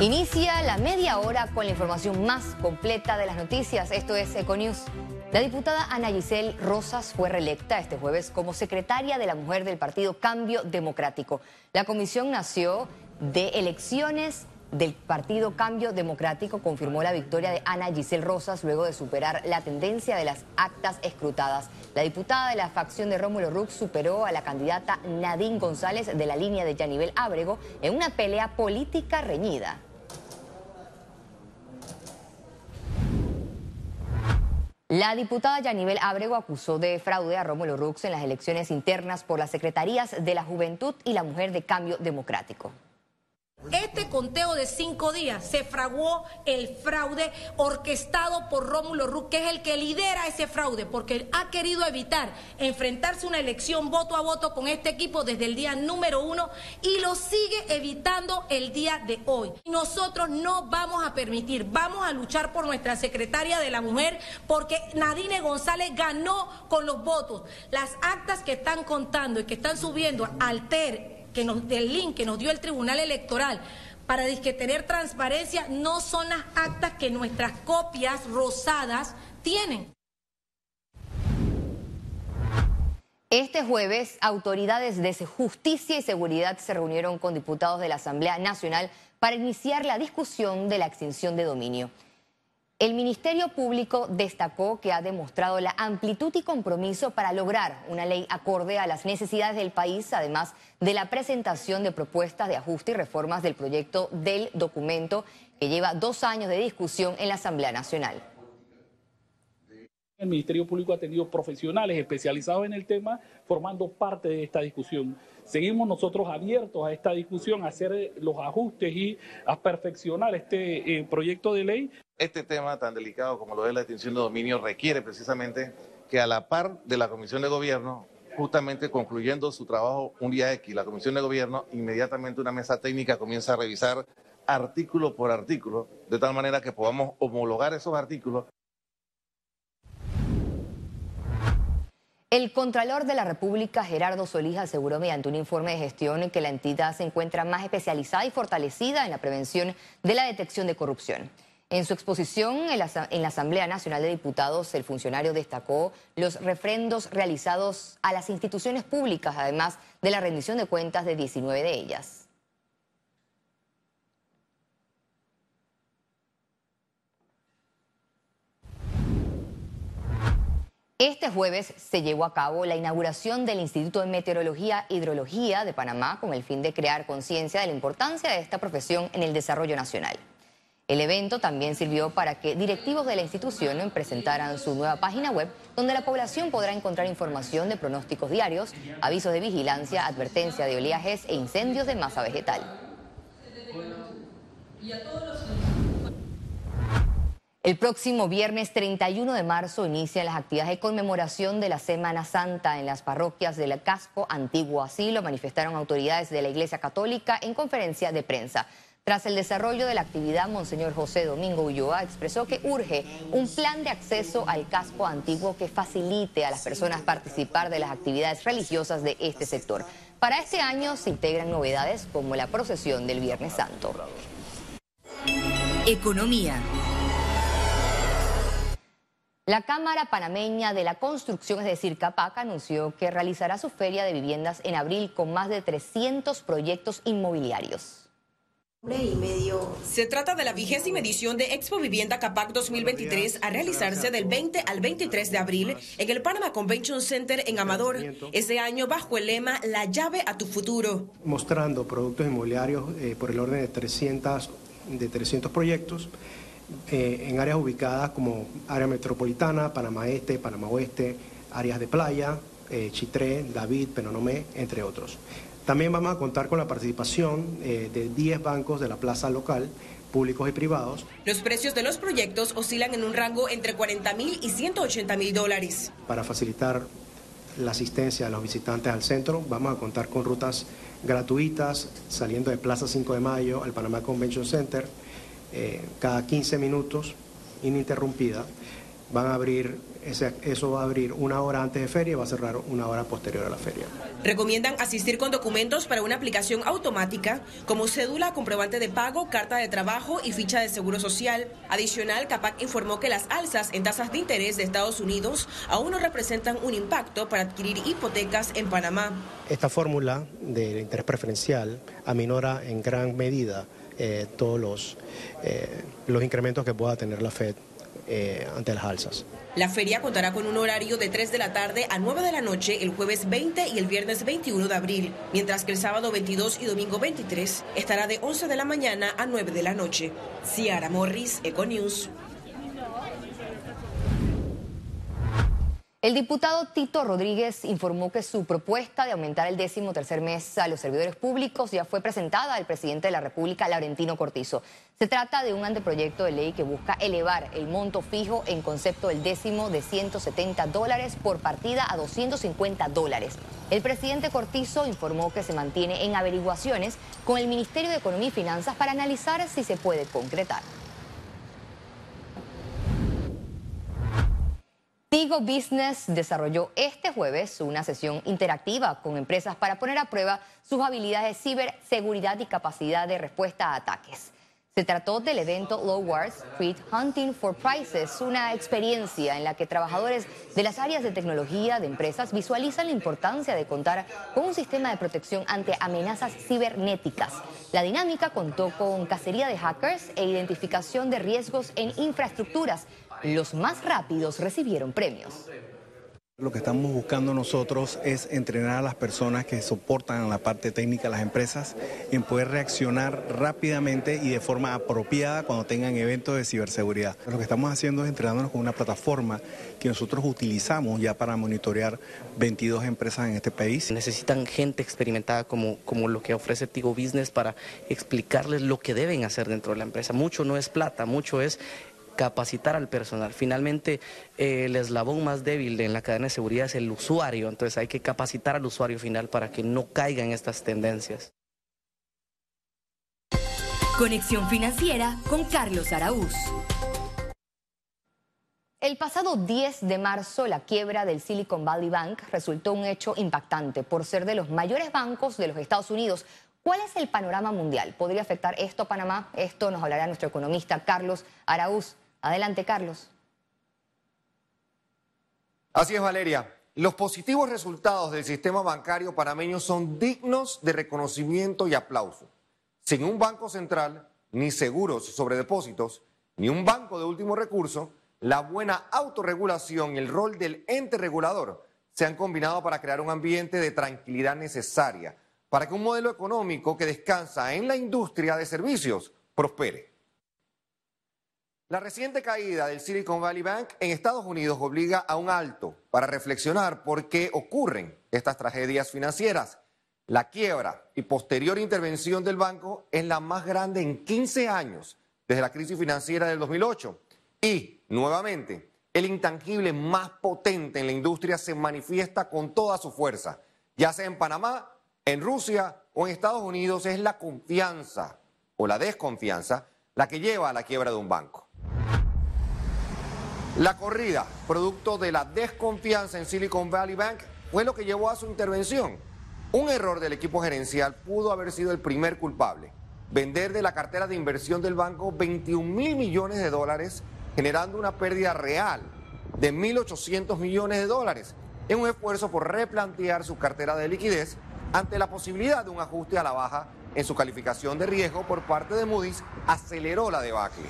Inicia la media hora con la información más completa de las noticias. Esto es Econews. La diputada Ana Giselle Rosas fue reelecta este jueves como secretaria de la mujer del partido Cambio Democrático. La comisión nació de elecciones del Partido Cambio Democrático confirmó la victoria de Ana Giselle Rosas luego de superar la tendencia de las actas escrutadas. La diputada de la facción de Rómulo Rux superó a la candidata Nadine González de la línea de Yanivel Ábrego en una pelea política reñida. La diputada Yanivel Ábrego acusó de fraude a Rómulo Rux en las elecciones internas por las secretarías de la Juventud y la Mujer de Cambio Democrático. Este conteo de cinco días se fraguó el fraude orquestado por Rómulo Rux, que es el que lidera ese fraude, porque ha querido evitar enfrentarse una elección voto a voto con este equipo desde el día número uno y lo sigue evitando el día de hoy. Nosotros no vamos a permitir, vamos a luchar por nuestra secretaria de la mujer, porque Nadine González ganó con los votos. Las actas que están contando y que están subiendo al TER que nos, del link que nos dio el Tribunal Electoral para que tener transparencia no son las actas que nuestras copias rosadas tienen. Este jueves, autoridades de justicia y seguridad se reunieron con diputados de la Asamblea Nacional para iniciar la discusión de la extinción de dominio. El Ministerio Público destacó que ha demostrado la amplitud y compromiso para lograr una ley acorde a las necesidades del país, además de la presentación de propuestas de ajuste y reformas del proyecto del documento que lleva dos años de discusión en la Asamblea Nacional. El Ministerio Público ha tenido profesionales especializados en el tema formando parte de esta discusión. Seguimos nosotros abiertos a esta discusión, a hacer los ajustes y a perfeccionar este eh, proyecto de ley. Este tema tan delicado como lo de la extinción de dominio requiere precisamente que a la par de la Comisión de Gobierno, justamente concluyendo su trabajo un día X, la Comisión de Gobierno, inmediatamente una mesa técnica comienza a revisar artículo por artículo, de tal manera que podamos homologar esos artículos El Contralor de la República, Gerardo Solís, aseguró mediante un informe de gestión que la entidad se encuentra más especializada y fortalecida en la prevención de la detección de corrupción. En su exposición en la, Asamblea Nacional de Diputados, el funcionario destacó los refrendos realizados a las instituciones públicas, además de la rendición de cuentas de 19 de ellas. Este jueves se llevó a cabo la inauguración del Instituto de Meteorología e Hidrología de Panamá con el fin de crear conciencia de la importancia de esta profesión en el desarrollo nacional. El evento también sirvió para que directivos de la institución presentaran su nueva página web donde la población podrá encontrar información de pronósticos diarios, avisos de vigilancia, advertencia de oleajes e incendios de masa vegetal. El próximo viernes 31 de marzo inician las actividades de conmemoración de la Semana Santa en las parroquias del Casco Antiguo. Así lo manifestaron autoridades de la Iglesia Católica en conferencia de prensa. Tras el desarrollo de la actividad, Monseñor José Domingo Ulloa expresó que urge un plan de acceso al casco antiguo que facilite a las personas participar de las actividades religiosas de este sector. Para este año se integran novedades como la procesión del Viernes Santo. Economía. La Cámara Panameña de la Construcción, es decir, CAPAC, anunció que realizará su feria de viviendas en abril con más de 300 proyectos inmobiliarios. Se trata de la vigésima edición de Expo Vivienda Capac 2023 a realizarse del 20 al 23 de abril en el Panama Convention Center en Amador. Este año bajo el lema La llave a tu futuro. Mostrando productos inmobiliarios eh, por el orden de 300, de 300 proyectos eh, en áreas ubicadas como área metropolitana, Panamá Este, Panamá Oeste, áreas de playa, eh, Chitré, David, Penonomé, entre otros. También vamos a contar con la participación eh, de 10 bancos de la plaza local, públicos y privados. Los precios de los proyectos oscilan en un rango entre 40 mil y 180 mil dólares. Para facilitar la asistencia a los visitantes al centro, vamos a contar con rutas gratuitas saliendo de Plaza 5 de Mayo al Panamá Convention Center, eh, cada 15 minutos ininterrumpida van a abrir, eso va a abrir una hora antes de feria y va a cerrar una hora posterior a la feria. Recomiendan asistir con documentos para una aplicación automática como cédula, comprobante de pago, carta de trabajo y ficha de seguro social. Adicional, CAPAC informó que las alzas en tasas de interés de Estados Unidos aún no representan un impacto para adquirir hipotecas en Panamá. Esta fórmula de interés preferencial aminora en gran medida eh, todos los, eh, los incrementos que pueda tener la Fed eh, ante las alzas. La feria contará con un horario de 3 de la tarde a 9 de la noche el jueves 20 y el viernes 21 de abril, mientras que el sábado 22 y domingo 23 estará de 11 de la mañana a 9 de la noche. Ciara Morris, Econews. El diputado Tito Rodríguez informó que su propuesta de aumentar el décimo tercer mes a los servidores públicos ya fue presentada al presidente de la República, Laurentino Cortizo. Se trata de un anteproyecto de ley que busca elevar el monto fijo en concepto del décimo de 170 dólares por partida a 250 dólares. El presidente Cortizo informó que se mantiene en averiguaciones con el Ministerio de Economía y Finanzas para analizar si se puede concretar. Tigo Business desarrolló este jueves una sesión interactiva con empresas para poner a prueba sus habilidades de ciberseguridad y capacidad de respuesta a ataques. Se trató del evento Low Wars Street Hunting for Prices, una experiencia en la que trabajadores de las áreas de tecnología de empresas visualizan la importancia de contar con un sistema de protección ante amenazas cibernéticas. La dinámica contó con cacería de hackers e identificación de riesgos en infraestructuras los más rápidos recibieron premios. Lo que estamos buscando nosotros es entrenar a las personas que soportan la parte técnica de las empresas en poder reaccionar rápidamente y de forma apropiada cuando tengan eventos de ciberseguridad. Lo que estamos haciendo es entrenándonos con una plataforma que nosotros utilizamos ya para monitorear 22 empresas en este país. Necesitan gente experimentada como, como lo que ofrece Tigo Business para explicarles lo que deben hacer dentro de la empresa. Mucho no es plata, mucho es capacitar al personal. Finalmente, eh, el eslabón más débil en la cadena de seguridad es el usuario, entonces hay que capacitar al usuario final para que no caiga en estas tendencias. Conexión financiera con Carlos Araúz. El pasado 10 de marzo, la quiebra del Silicon Valley Bank resultó un hecho impactante por ser de los mayores bancos de los Estados Unidos. ¿Cuál es el panorama mundial? ¿Podría afectar esto a Panamá? Esto nos hablará nuestro economista Carlos Araúz. Adelante, Carlos. Así es, Valeria. Los positivos resultados del sistema bancario panameño son dignos de reconocimiento y aplauso. Sin un banco central, ni seguros sobre depósitos, ni un banco de último recurso, la buena autorregulación y el rol del ente regulador se han combinado para crear un ambiente de tranquilidad necesaria para que un modelo económico que descansa en la industria de servicios prospere. La reciente caída del Silicon Valley Bank en Estados Unidos obliga a un alto para reflexionar por qué ocurren estas tragedias financieras. La quiebra y posterior intervención del banco es la más grande en 15 años desde la crisis financiera del 2008. Y, nuevamente, el intangible más potente en la industria se manifiesta con toda su fuerza, ya sea en Panamá, en Rusia o en Estados Unidos, es la confianza o la desconfianza la que lleva a la quiebra de un banco. La corrida, producto de la desconfianza en Silicon Valley Bank, fue lo que llevó a su intervención. Un error del equipo gerencial pudo haber sido el primer culpable. Vender de la cartera de inversión del banco 21 mil millones de dólares, generando una pérdida real de 1.800 millones de dólares, en un esfuerzo por replantear su cartera de liquidez ante la posibilidad de un ajuste a la baja en su calificación de riesgo por parte de Moody's, aceleró la debacle.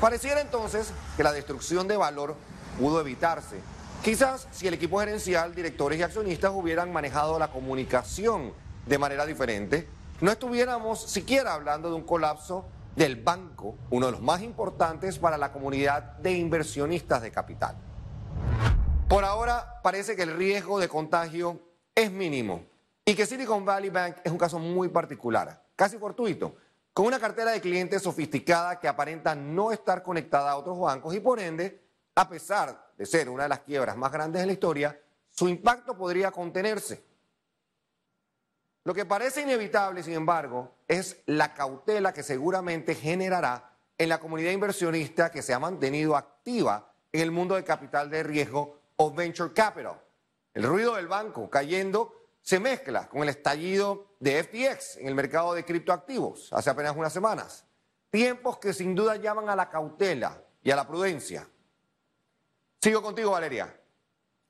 Pareciera entonces que la destrucción de valor pudo evitarse. Quizás si el equipo gerencial, directores y accionistas hubieran manejado la comunicación de manera diferente, no estuviéramos siquiera hablando de un colapso del banco, uno de los más importantes para la comunidad de inversionistas de capital. Por ahora parece que el riesgo de contagio es mínimo y que Silicon Valley Bank es un caso muy particular, casi fortuito con una cartera de clientes sofisticada que aparenta no estar conectada a otros bancos y por ende, a pesar de ser una de las quiebras más grandes de la historia, su impacto podría contenerse. Lo que parece inevitable, sin embargo, es la cautela que seguramente generará en la comunidad inversionista que se ha mantenido activa en el mundo de capital de riesgo o venture capital. El ruido del banco cayendo se mezcla con el estallido de FTX en el mercado de criptoactivos hace apenas unas semanas. Tiempos que sin duda llaman a la cautela y a la prudencia. Sigo contigo, Valeria.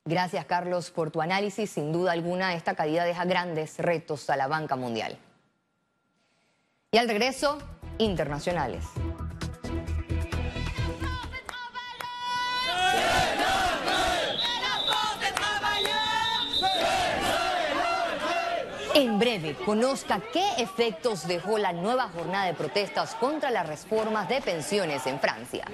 Gracias, Carlos, por tu análisis. Sin duda alguna, esta caída deja grandes retos a la banca mundial. Y al regreso, internacionales. En breve, conozca qué efectos dejó la nueva jornada de protestas contra las reformas de pensiones en Francia.